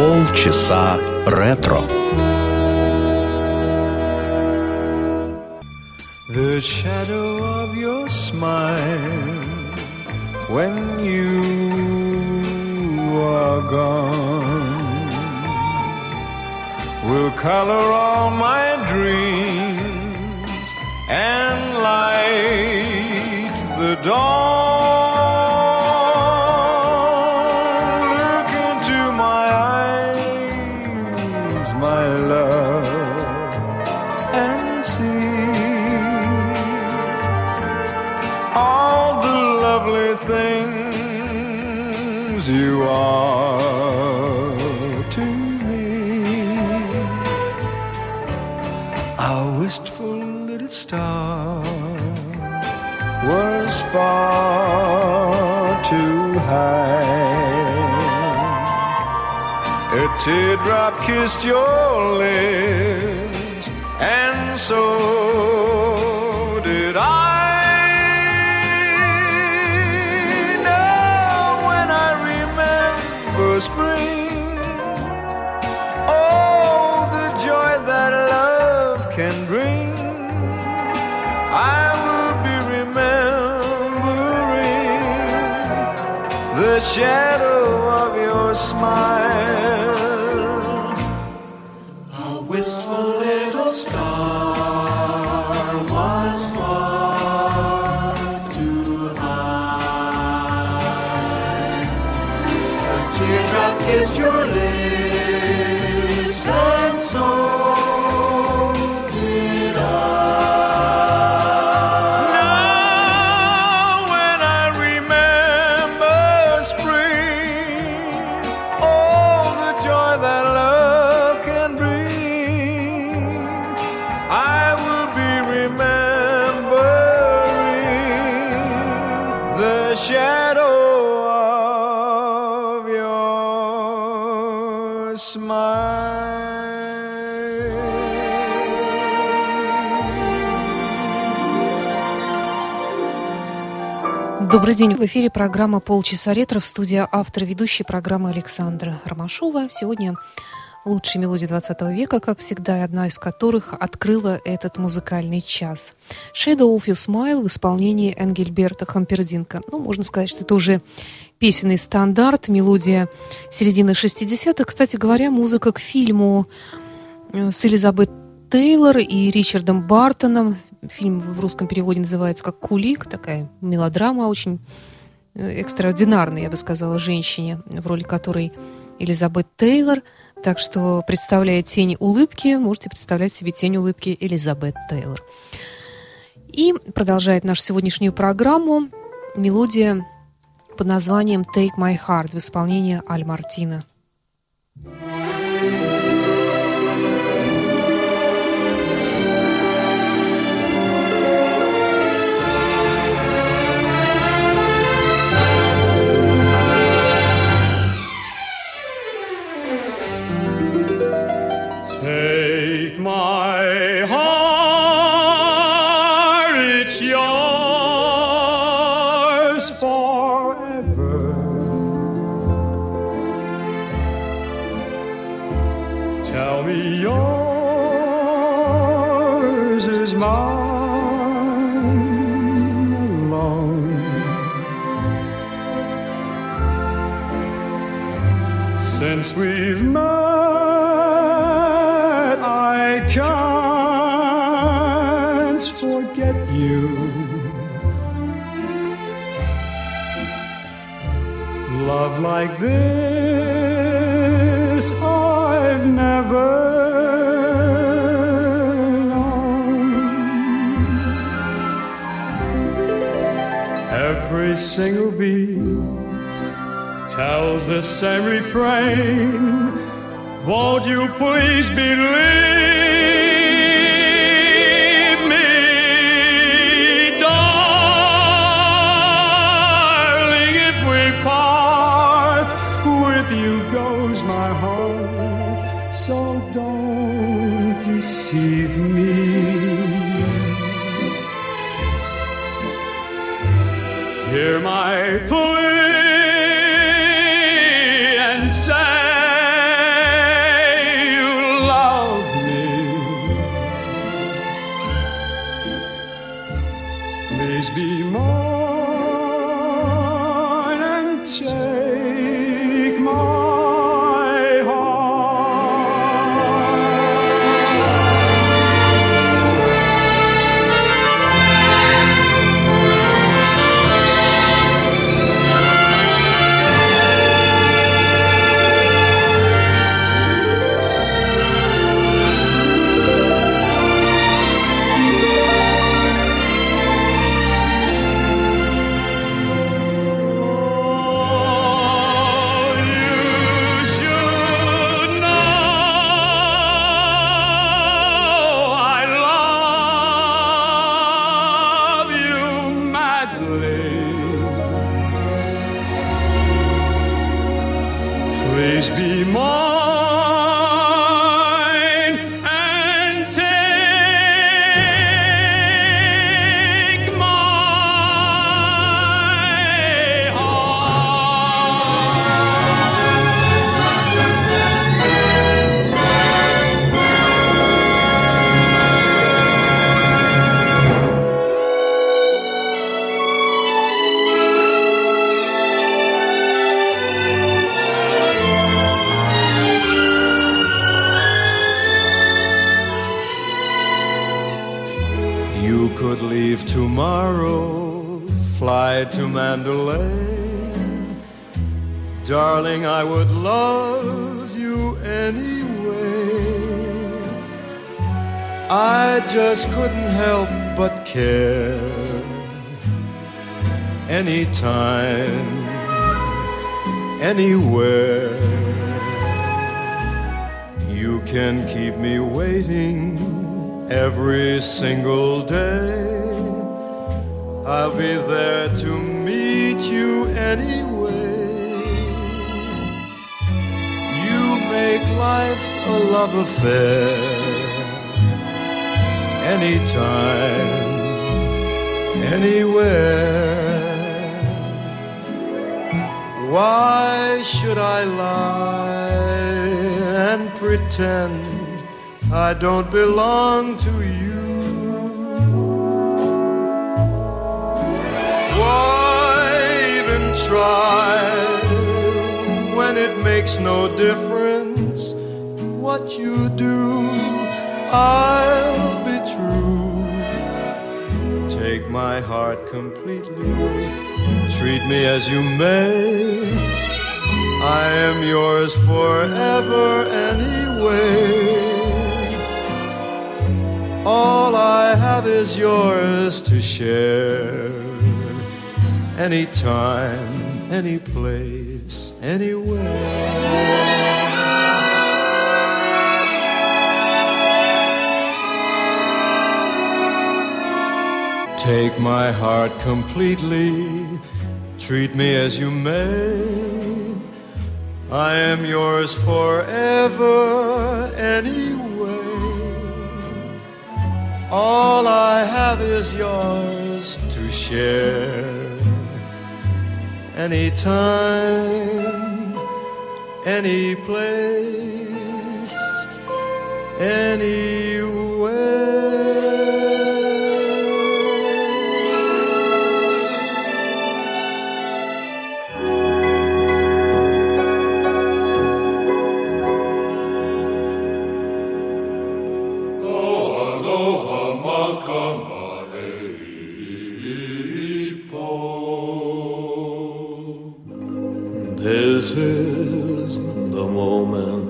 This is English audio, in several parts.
Полчаса ретро. The shadow of your smile when you are gone will color all my dreams and light the dawn. Things you are to me. Our wistful little star was far too high. A teardrop kissed your lips, and so shadow of your smile. Добрый день. В эфире программа «Полчаса ретро» в студии автор ведущей программы Александра Ромашова. Сегодня лучшие мелодии 20 века, как всегда, одна из которых открыла этот музыкальный час. «Shadow of Your Smile» в исполнении Энгельберта Хампердинка. Ну, можно сказать, что это уже песенный стандарт, мелодия середины 60-х. Кстати говоря, музыка к фильму э, с Элизабет Тейлор и Ричардом Бартоном. Фильм в русском переводе называется как «Кулик», такая мелодрама очень э, экстраординарной, я бы сказала, женщине, в роли которой Элизабет Тейлор. Так что, представляя тень улыбки, можете представлять себе тень улыбки Элизабет Тейлор. И продолжает нашу сегодняшнюю программу мелодия под названием «Take My Heart» в исполнении Аль Мартина. Take it's yours forever. Tell me yours is mine alone. Since we've met, like this I've never known. Every single beat tells the same refrain. Won't you please believe Darling, I would love you anyway. I just couldn't help but care. Anytime, anywhere. You can keep me waiting every single day. I'll be there to meet you anyway. Make life a love affair. Anytime, anywhere. Why should I lie and pretend I don't belong to you? Why even try when it makes no difference what you do? I'll be true. Take my heart completely, treat me as you may. I am yours forever anyway. All I have is yours to share. Anytime, any place, anywhere. Take my heart completely, treat me as you may. I am yours forever anyway. All I have is yours to share. Anytime, any place, This is the moment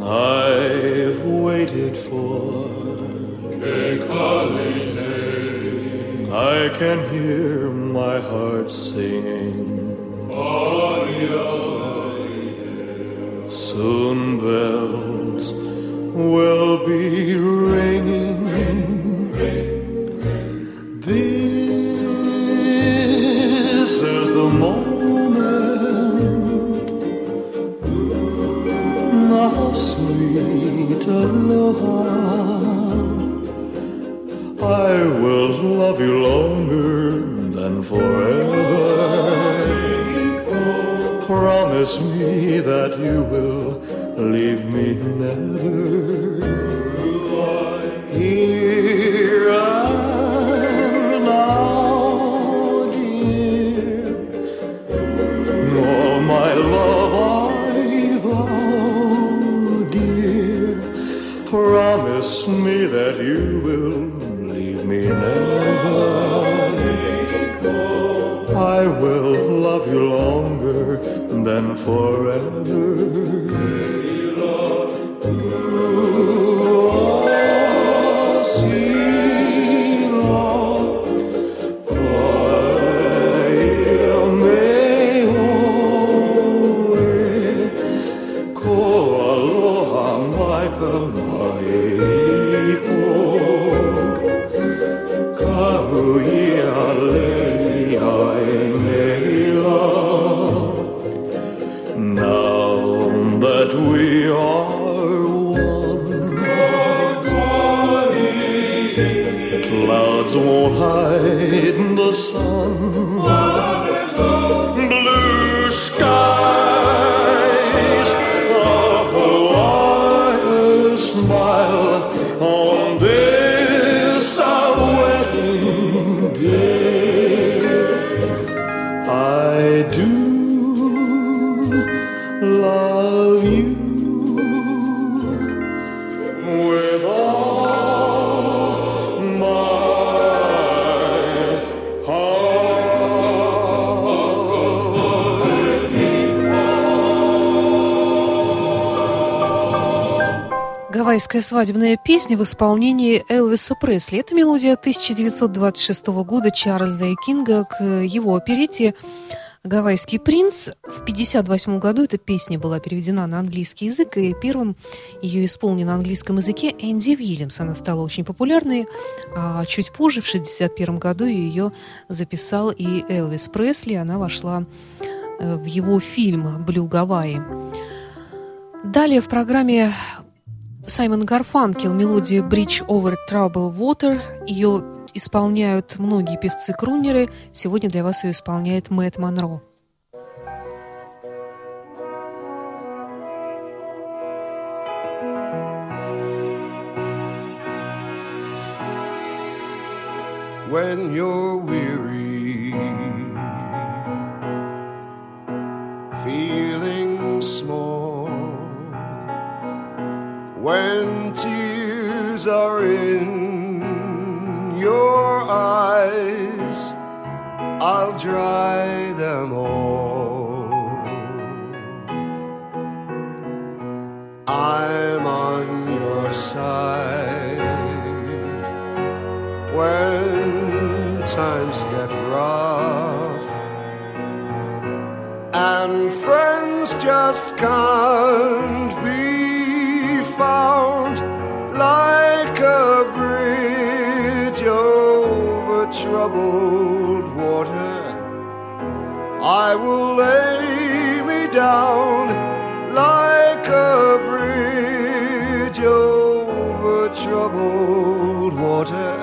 I've waited for. I can hear my heart singing. Soon bells will be than No. Гавайская свадебная песня в исполнении Элвиса Пресли. Это мелодия 1926 года Чарльза Кинга к его оперете «Гавайский принц». В 1958 году эта песня была переведена на английский язык, и первым ее исполнил на английском языке Энди Уильямс. Она стала очень популярной, а чуть позже, в 1961 году, ее записал и Элвис Пресли. Она вошла э, в его фильм «Блю Гавайи». Далее в программе Саймон Гарфанкел, мелодия Bridge Over Troubled Water. Ее исполняют многие певцы-крунеры. Сегодня для вас ее исполняет Мэтт Монро. when you're weary, feeling small, when tears are in your eyes, I'll dry them all. I'm on your side when times get rough and friends just can't troubled water. I will lay me down like a bridge over troubled water.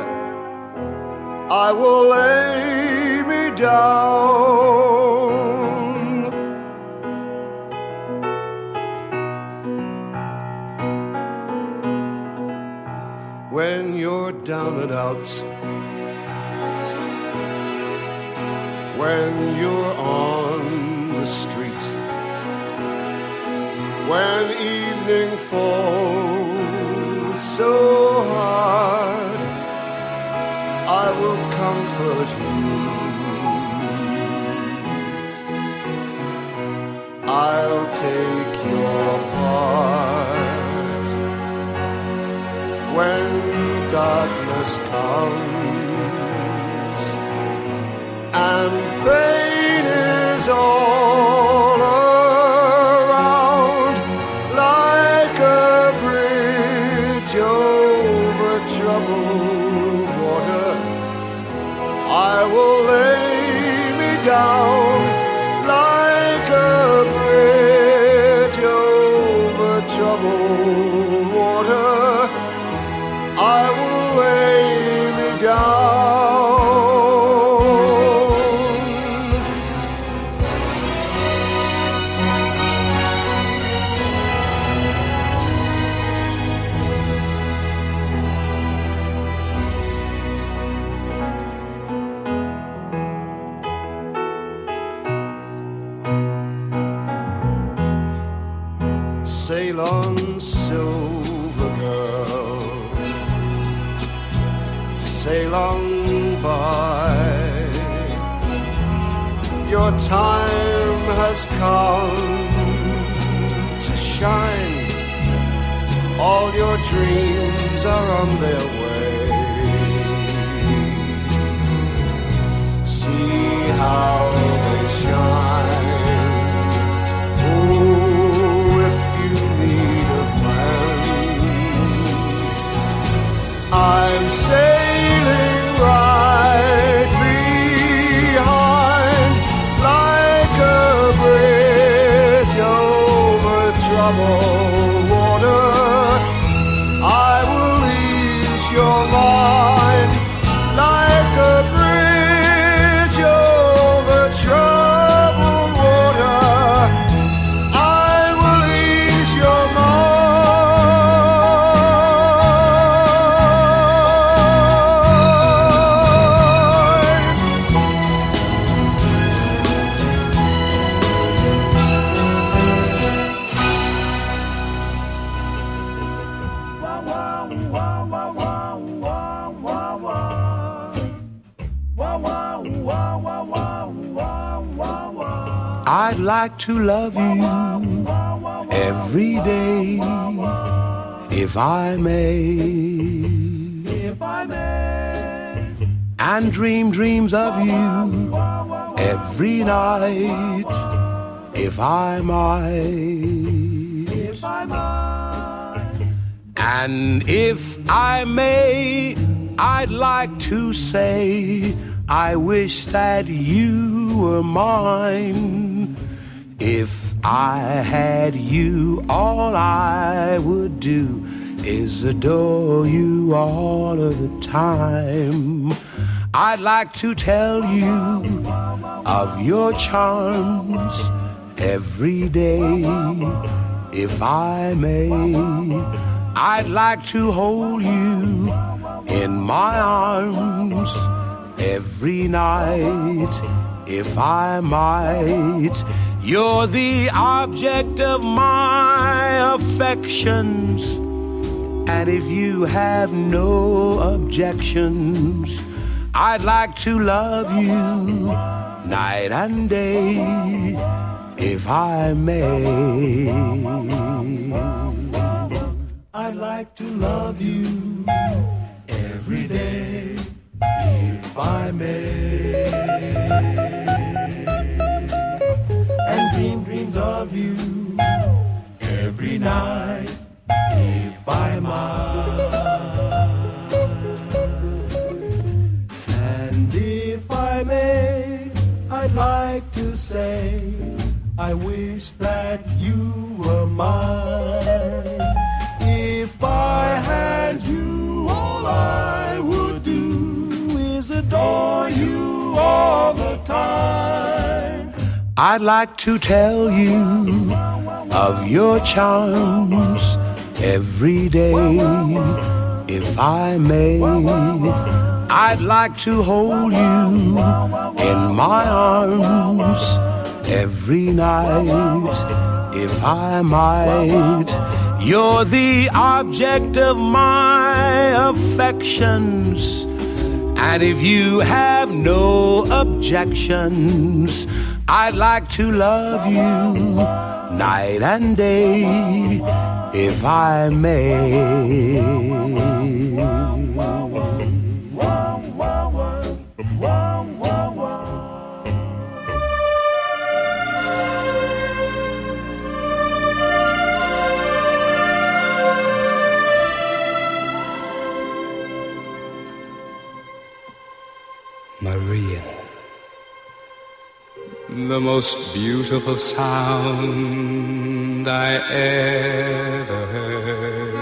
I will lay me down. When you're down and out, when you're on the street, when evening falls so hard. I will comfort you. I'll take your part when darkness comes all around like a bridge over troubled water. I will lay me down like a bridge over troubled come to shine. All your dreams are on their I'd like to love you every day if I may. If I may. And dream dreams of you every night if I might. If I might. And if I may, I'd like to say, I wish that you were mine. If I had you, all I would do is adore you all of the time. I'd like to tell you of your charms every day, if I may. I'd like to hold you in my arms every night, if I might. You're the object of my affections, and if you have no objections, I'd like to love you night and day, if I may. I'd like to love you every day, if I may. Of you every night, if by might. And if I may, I'd like to say, I wish that you were mine. If I had you, all I would do is adore you all the time. I'd like to tell you of your charms every day, if I may. I'd like to hold you in my arms every night, if I might. You're the object of my affections, and if you have no objections, I'd like to love you night and day, if I may. Most beautiful sound I ever heard.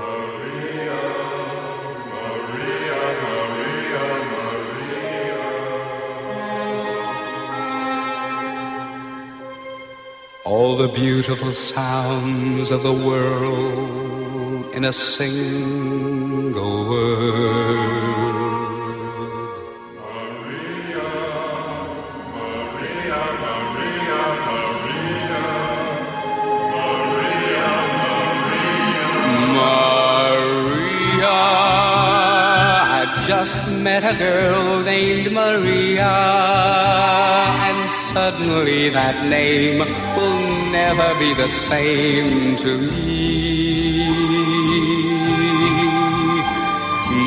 Maria, Maria, Maria, Maria. All the beautiful sounds of the world in a single word. Met a girl named Maria, and suddenly that name will never be the same to me.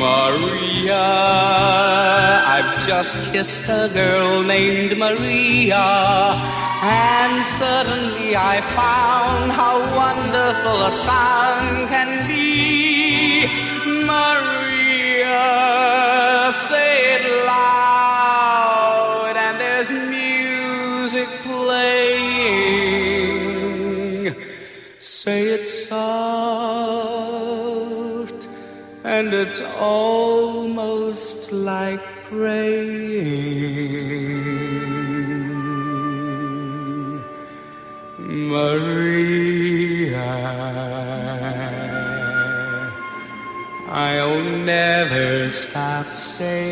Maria, I've just kissed a girl named Maria, and suddenly I found how wonderful a song can be. It's almost like praying. Maria, I'll never stop saying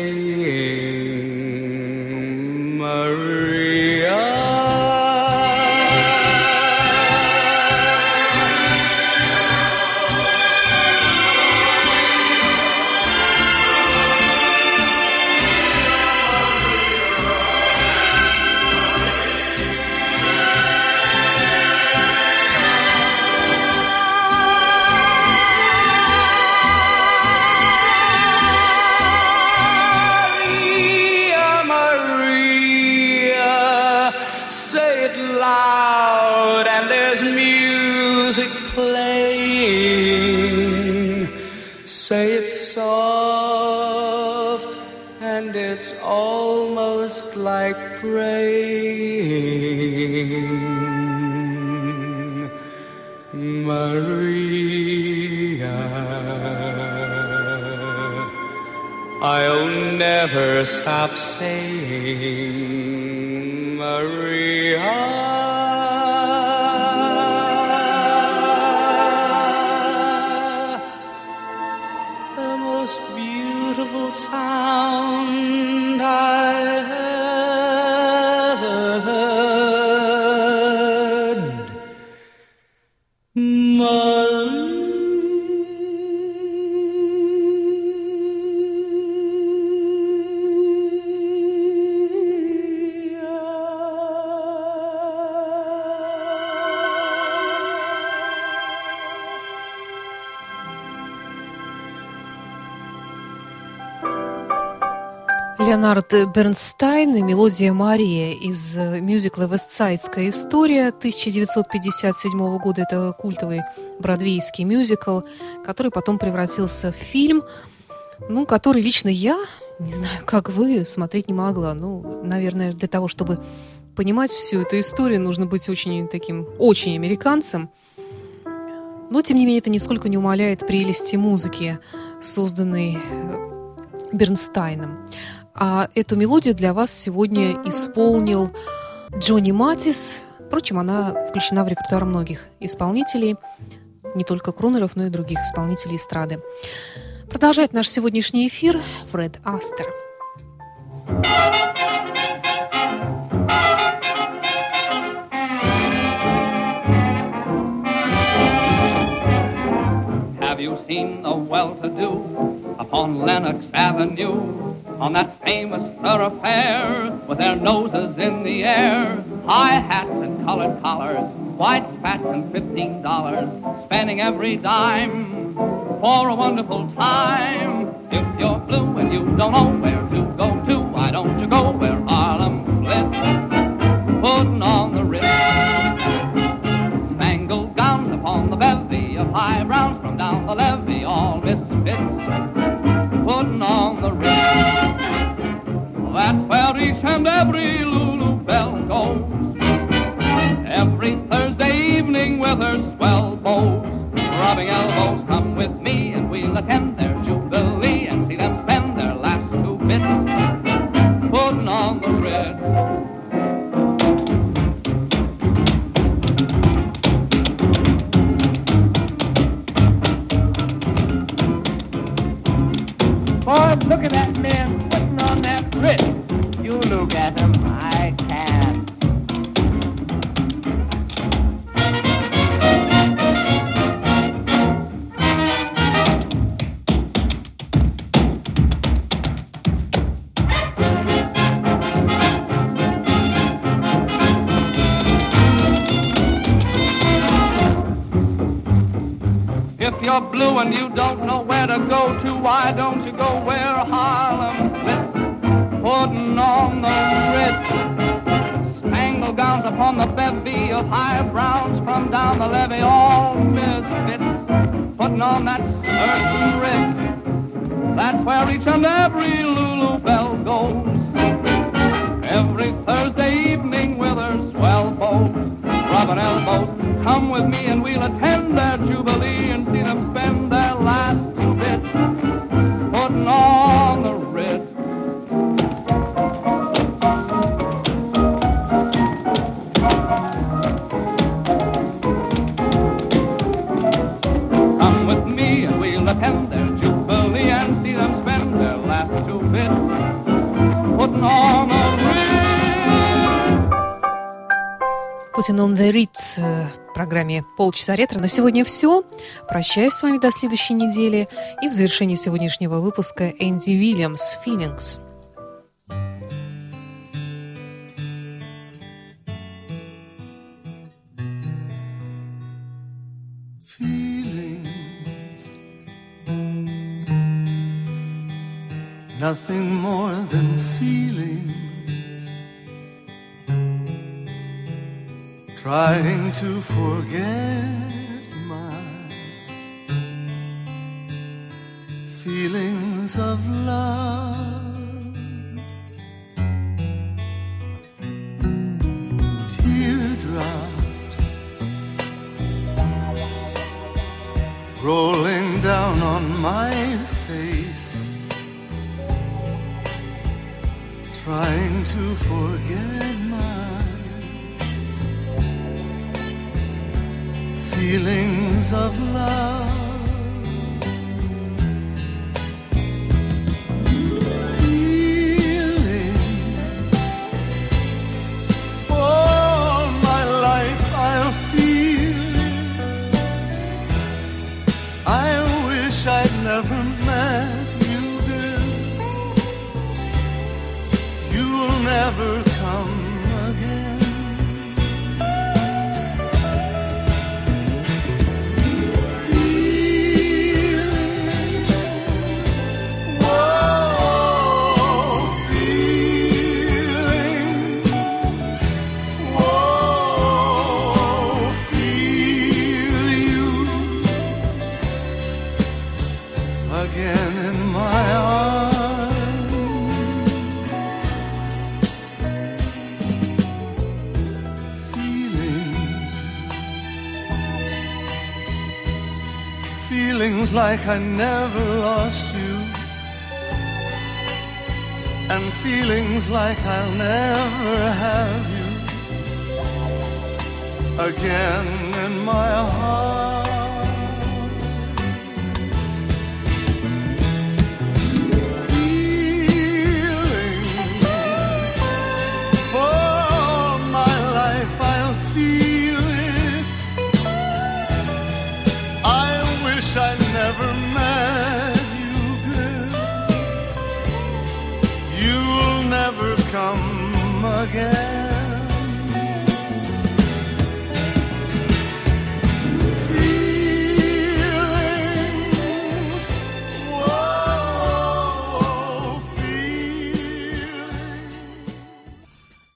Say it soft, and it's almost like praying. Maria, I'll never stop saying Maria. Леонард Бернстайн и мелодия Мария из э, мюзикла «Вестсайдская история» 1957 года. Это культовый бродвейский мюзикл, который потом превратился в фильм, ну, который лично я, не знаю, как вы, смотреть не могла. Ну, наверное, для того, чтобы понимать всю эту историю, нужно быть очень таким, очень американцем. Но, тем не менее, это нисколько не умаляет прелести музыки, созданной э, Бернстайном. А эту мелодию для вас сегодня исполнил Джонни Матис. Впрочем, она включена в репертуар многих исполнителей, не только крунеров, но и других исполнителей эстрады. Продолжает наш сегодняшний эфир Фред Астер. Have you seen the well-to-do upon Lenox Avenue? On that famous thoroughfare with their noses in the air, high hats and colored collars, white spats and fifteen dollars, spending every dime for a wonderful time. If you're blue and you don't know where to go to, why don't you go where each and every Lulu Belle goes. Every Thursday evening with her swell bows, rubbing elbows, come with me and we'll attend down the levee, all misfits. Putting on that certain Ritz. That's where each and every Lulu Belle goes. Every Thursday evening with her swell bows, rubbing elbows. Come with me and we'll attend Putting on the Ritz э, в программе «Полчаса ретро». На сегодня все. Прощаюсь с вами до следующей недели. И в завершении сегодняшнего выпуска Энди Уильямс «Feelings». feelings. Nothing more than feelings. Trying to forget my feelings of love. feelings like I never lost you, and feelings like I'll never have you again in my heart.